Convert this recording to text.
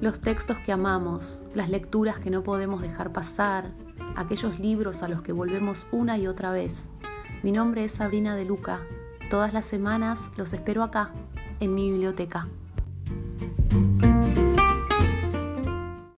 Los textos que amamos, las lecturas que no podemos dejar pasar, aquellos libros a los que volvemos una y otra vez. Mi nombre es Sabrina de Luca. Todas las semanas los espero acá, en mi biblioteca.